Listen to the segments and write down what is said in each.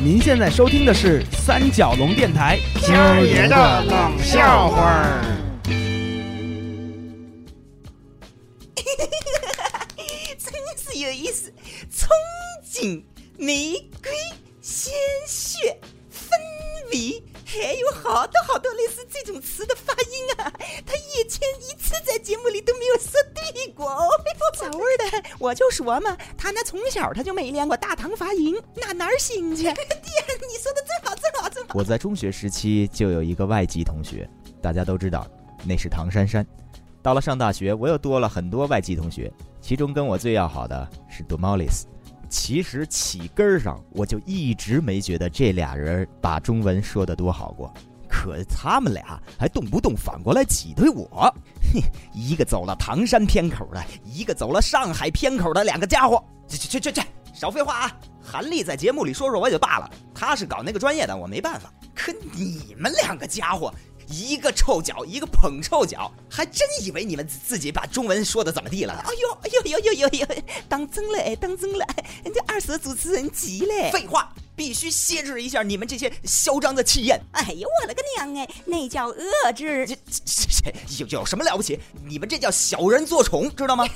您现在收听的是三角龙电台今儿爷的冷笑话儿。真是有意思，憧憬、玫瑰、鲜血、分离，还有好多好多类似这种词的发音啊！他以前一次在节目里都 我就说嘛，他那从小他就没练过大唐发音，那哪儿行去？爹，你说的最好，最好，最好。我在中学时期就有一个外籍同学，大家都知道那是唐珊珊。到了上大学，我又多了很多外籍同学，其中跟我最要好的是 Domalis。其实起根儿上，我就一直没觉得这俩人把中文说得多好过，可他们俩还动不动反过来挤兑我。哼，一个走了唐山偏口的，一个走了上海偏口的，两个家伙。去去去去去，少废话啊！韩立在节目里说说我也就罢了，他是搞那个专业的，我没办法。可你们两个家伙，一个臭脚，一个捧臭脚，还真以为你们自己把中文说的怎么地了？哎呦哎呦呦呦呦呦，当真了哎，当真了！人家二舌主持人急嘞。废话，必须歇制一下你们这些嚣张的气焰。哎呦我了个娘哎，那叫遏制。这这这有有什么了不起？你们这叫小人做宠，知道吗？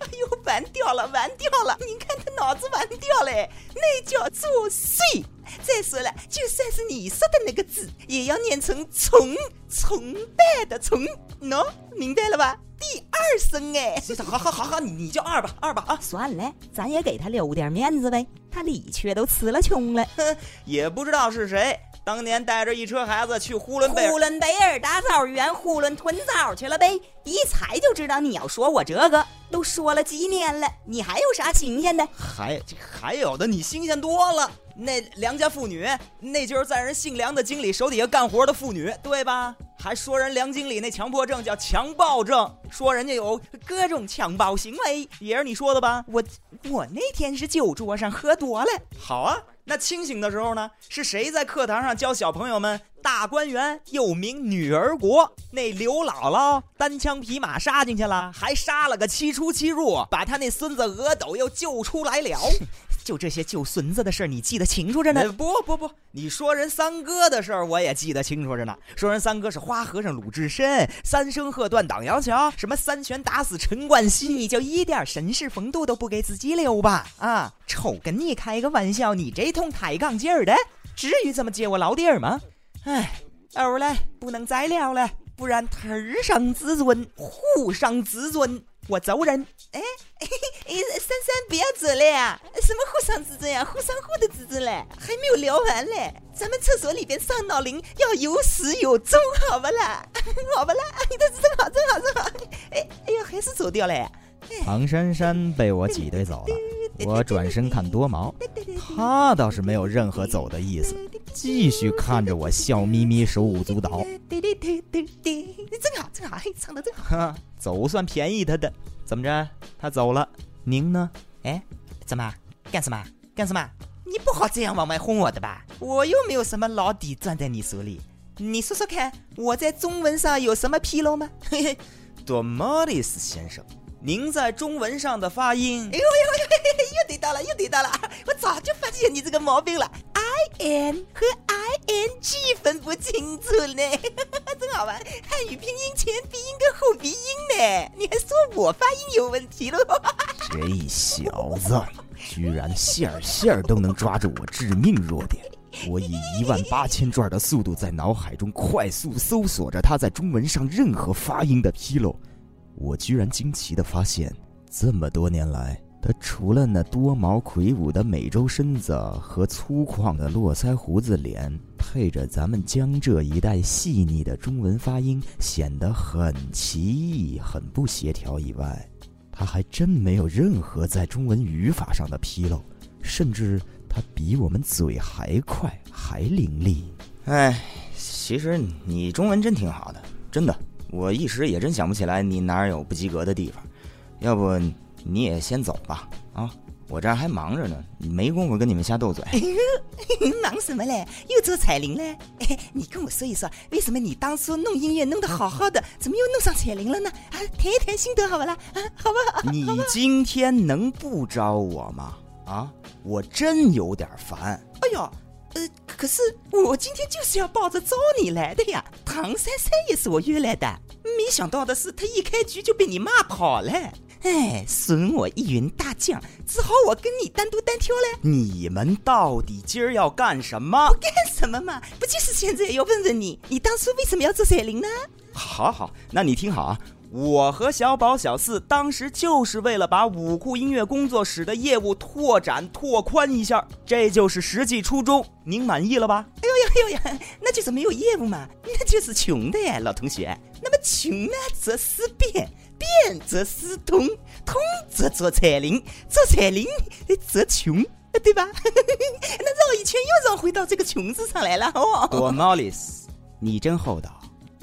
哎呦，完掉了，完掉了！你看他脑子完掉了，那叫作祟。再说了，就算是你说的那个字，也要念成崇崇拜的崇，喏，明白了吧？第二声哎，好好好好，你你叫二吧，二吧啊！算了，咱也给他留点面子呗。他李缺都吃了穷了，哼，也不知道是谁当年带着一车孩子去呼伦贝尔，呼伦贝尔大枣园囫囵吞枣去了呗。一猜就知道你要说我这个，都说了几年了，你还有啥新鲜的？还还有的你新鲜多了。那良家妇女，那就是在人姓梁的经理手底下干活的妇女，对吧？还说人梁经理那强迫症叫强暴症，说人家有各种强暴行为，也是你说的吧？我我那天是酒桌上喝多了。好啊，那清醒的时候呢？是谁在课堂上教小朋友们大观园又名女儿国？那刘姥姥单枪匹马杀进去了，还杀了个七出七入，把他那孙子阿斗又救出来了。就这些救孙子的事儿，你记得清楚着呢？不不不，你说人三哥的事儿，我也记得清楚着呢。说人三哥是花和尚鲁智深，三声喝断挡阳桥，什么三拳打死陈冠希，你就一点绅士风度都不给自己留吧？啊，瞅跟你开个玩笑，你这通抬杠劲儿的，至于这么揭我老底儿吗？哎，欧了，不能再聊了，不然头伤自尊，互伤自尊。我走人！哎 哎，珊珊不要走了呀！什么互伤自尊呀？互伤互的自尊嘞，还没有聊完嘞。咱们厕所里边上闹铃要有始有终，好不啦？好不啦？你这是真好，真好，真好！哎哎呀，还是走掉了呀！唐珊珊被我挤兑走了，我转身看多毛，他倒是没有任何走的意思，继续看着我笑眯眯，手舞足蹈。对对对对对，你真好，真好，嘿唱的真好。总算便宜他的，怎么着？他走了，您呢？哎，怎么？干什么？干什么？你不好这样往外轰我的吧？我又没有什么老底攥在你手里，你说说看，我在中文上有什么纰漏吗？嘿嘿，多莫里斯先生。您在中文上的发音，哎呦呦呦，又对到了，又对到了！我早就发现你这个毛病了，i n 和 i n g 分不清楚呢，真好玩！汉语拼音前鼻音跟后鼻音呢，你还说我发音有问题了？这小子居然线儿线儿都能抓住我致命弱点！我以一万八千转的速度在脑海中快速搜索着他在中文上任何发音的纰漏。我居然惊奇的发现，这么多年来，他除了那多毛魁梧的美洲身子和粗犷的络腮胡子脸，配着咱们江浙一带细腻的中文发音，显得很奇异、很不协调以外，他还真没有任何在中文语法上的纰漏，甚至他比我们嘴还快、还伶俐。哎，其实你中文真挺好的，真的。我一时也真想不起来你哪儿有不及格的地方，要不你也先走吧啊！我这儿还忙着呢，没工夫跟你们瞎斗嘴。忙什么嘞？又做彩铃嘞？你跟我说一说，为什么你当初弄音乐弄得好好的，怎么又弄上彩铃了呢？啊，谈一谈心得好不啦？啊，好不好？你今天能不招我吗？啊，我真有点烦。哎呦，呃，可是我今天就是要抱着招你来的呀。唐珊珊也是我约来的，没想到的是，他一开局就被你骂跑了。哎，损我一员大将，只好我跟你单独单挑了。你们到底今儿要干什么？不干什么嘛？不就是现在要问问你，你当初为什么要做彩铃呢？好好，那你听好啊。我和小宝、小四当时就是为了把五库音乐工作室的业务拓展拓宽一下，这就是实际初衷。您满意了吧？哎呦呀，哎呦呀，那就是没有业务嘛，那就是穷的呀，老同学。那么穷呢，则思变，变则思通，通则做彩铃，做彩铃则穷，对吧？那绕一圈又绕回到这个穷字上来了。哦，多毛利斯，你真厚道。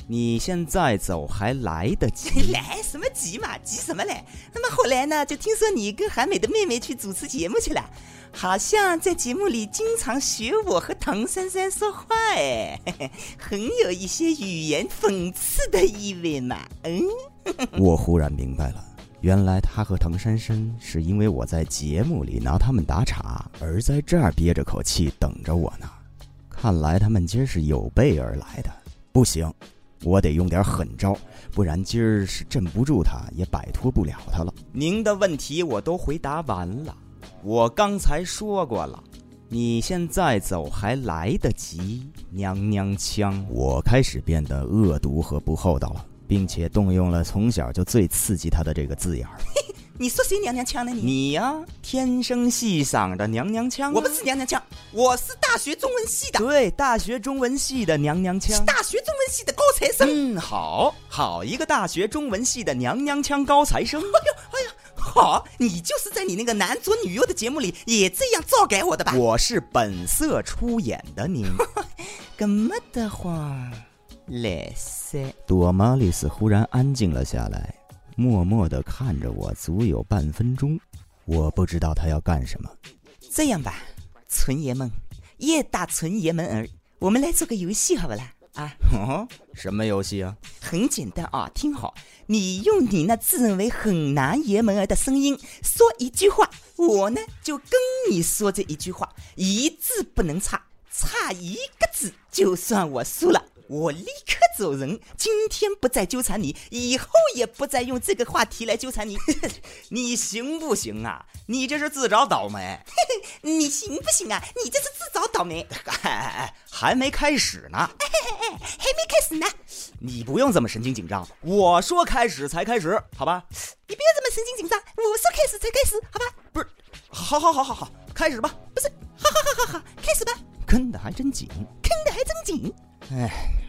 你现在走还来得及？来什么急嘛？急什么嘞？那么后来呢？就听说你跟韩美的妹妹去主持节目去了，好像在节目里经常学我和唐珊珊说话，哎，很有一些语言讽刺的意味嘛。嗯，我忽然明白了，原来他和唐珊珊是因为我在节目里拿他们打岔，而在这儿憋着口气等着我呢。看来他们今儿是有备而来的。不行。我得用点狠招，不然今儿是镇不住他，也摆脱不了他了。您的问题我都回答完了，我刚才说过了，你现在走还来得及。娘娘腔，我开始变得恶毒和不厚道了，并且动用了从小就最刺激他的这个字眼儿。你说谁娘娘腔呢？你你呀，天生细嗓的娘娘腔。我不是娘娘腔，我是大学中文系的。对，大学中文系的娘娘腔。是大学中文系的高材生。嗯，好好一个大学中文系的娘娘腔高材生。哎呦，哎呦，好，你就是在你那个男左女右的节目里也这样造改我的吧？我是本色出演的，您。这么的话，来噻。朵玛丽斯忽然安静了下来。默默地看着我，足有半分钟。我不知道他要干什么。这样吧，纯爷们，叶大纯爷们儿，我们来做个游戏，好不啦？啊，什么游戏啊？很简单啊，听好，你用你那自认为很难爷们儿的声音说一句话，我呢就跟你说这一句话，一字不能差，差一个字就算我输了。我立刻走人，今天不再纠缠你，以后也不再用这个话题来纠缠你。你行不行啊？你这是自找倒霉。你行不行啊？你这是自找倒霉。还没开始呢。还没开始呢。你不用这么神经紧张，我说开始才开始，好吧？你不要这么神经紧张，我说开始才开始，好吧？不是，好好好好好，开始吧。不是，好好好好好，开始吧。跟的还真紧，跟的还真紧。哎。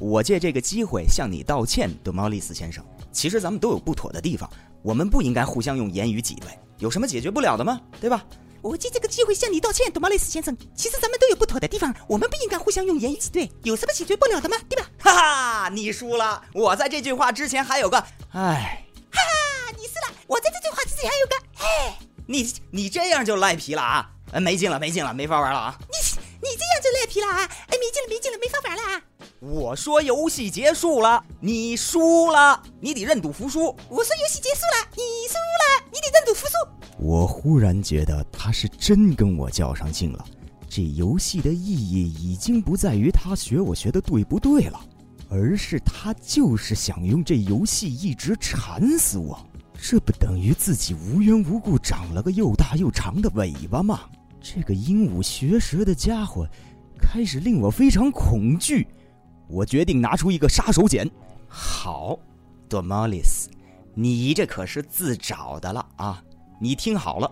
我借这个机会向你道歉，德毛利斯先生。其实咱们都有不妥的地方，我们不应该互相用言语挤兑。有什么解决不了的吗？对吧？我借这个机会向你道歉，德毛利斯先生。其实咱们都有不妥的地方，我们不应该互相用言语挤兑。有什么解决不了的吗？对吧？哈哈，你输了。我在这句话之前还有个，哎，哈哈，你输了。我在这句话之前还有个，哎，你你这样就赖皮了啊？没劲了，没劲了，没法玩了啊！你你这样就赖皮了啊？哎，没劲了，没劲了，没法玩了啊！我说游戏结束了，你输了，你得认赌服输。我说游戏结束了，你输了，你得认赌服输。我忽然觉得他是真跟我较上劲了。这游戏的意义已经不在于他学我学的对不对了，而是他就是想用这游戏一直缠死我。这不等于自己无缘无故长了个又大又长的尾巴吗？这个鹦鹉学舌的家伙开始令我非常恐惧。我决定拿出一个杀手锏。好，多玛丽斯，你这可是自找的了啊！你听好了。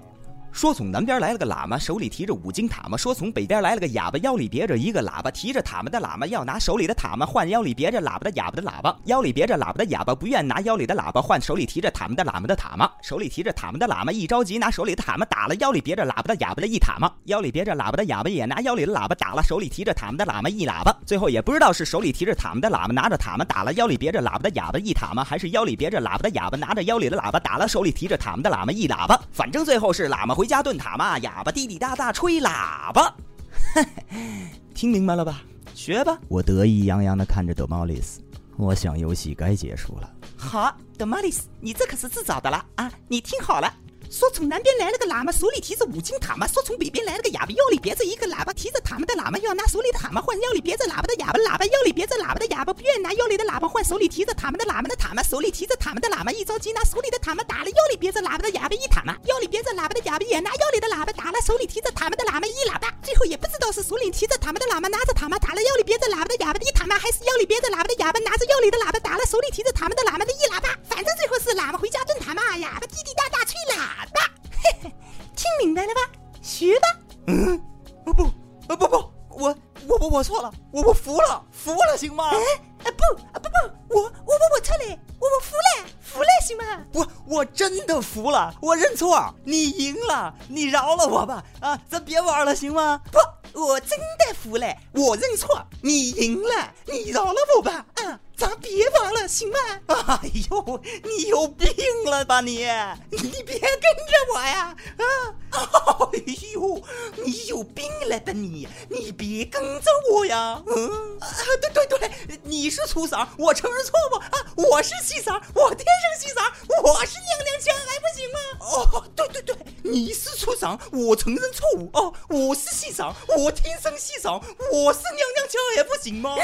说从南边来了个喇嘛，手里提着五斤塔嘛。说从北边来了个哑巴，腰里别着一个喇叭，提着塔嘛的喇嘛要拿手里的塔嘛换腰里别着喇叭的哑巴的喇叭，腰里别着喇叭的哑巴不愿拿腰里的喇叭换手里提着塔嘛的喇嘛的塔嘛，手里提着塔嘛的喇嘛一着急拿手里的塔嘛打了腰里别着喇叭的哑巴的一塔嘛，腰里别着喇叭的哑巴也拿腰里的喇叭打了手里提着塔嘛的喇嘛一喇叭，最后也不知道是手里提着塔嘛的喇嘛拿着塔嘛打了腰里别着喇叭的哑巴一塔嘛，还是腰里别着喇叭的哑巴拿着腰里的喇叭打了手里提着塔嘛的喇嘛一喇叭，反正最后是喇嘛回家炖塔嘛。哑巴滴滴答答吹喇叭，听明白了吧？学吧！我得意洋洋地看着德毛利斯，我想游戏该结束了。好，德毛利斯，你这可是自找的了啊！你听好了，说从南边来了个喇嘛，手里提着五斤塔嘛；说从北边来了个哑巴，腰里别着一个喇叭，提着塔嘛的喇嘛，要拿手里的蛤蟆换腰里别着喇叭的哑巴，喇叭腰里别着喇叭的哑巴，不愿拿腰里的喇叭换手里提着塔嘛的喇嘛的塔嘛，手里提着塔嘛的喇嘛，一着急拿手里的塔嘛打了腰里别着喇叭的哑巴一塔嘛，腰里别着喇叭的哑巴也拿腰里的喇叭打了手里提着塔嘛的喇嘛一喇叭，最后也不知道是手里提着塔嘛的喇嘛拿着塔嘛打了腰里别着喇叭的哑巴的一塔嘛，还是腰里别着喇叭的哑巴拿着腰里的喇叭打了手里提着塔嘛的喇嘛的一喇叭，反正最后是喇嘛回家炖塔嘛，哑巴滴滴答答吹喇叭，嘿嘿，听明白了吧？学吧。嗯，不不不不，我我我我错了，我我服了，服了，行吗？哎，不啊不不，我我我我错了，我我服了，服了，行吗？我我真的服了，我认错，你赢了，你饶了我吧，啊，咱别玩了，行吗？不。我真的服了，我认错，你赢了，你饶了我吧，啊，咱别玩了，行吗？哎呦，你有病了吧你？你别跟着我呀，啊，哎呦，你有病了吧你？你别跟着我呀，嗯，啊，对对对，你是粗嗓，我承认错误啊，我是细嗓，我天生细嗓，我是娘娘腔，还不行吗？哦，对对对，你是粗嗓，我承认错误哦，我是细嗓，我。我天生细嗓，我是娘娘腔也不行吗？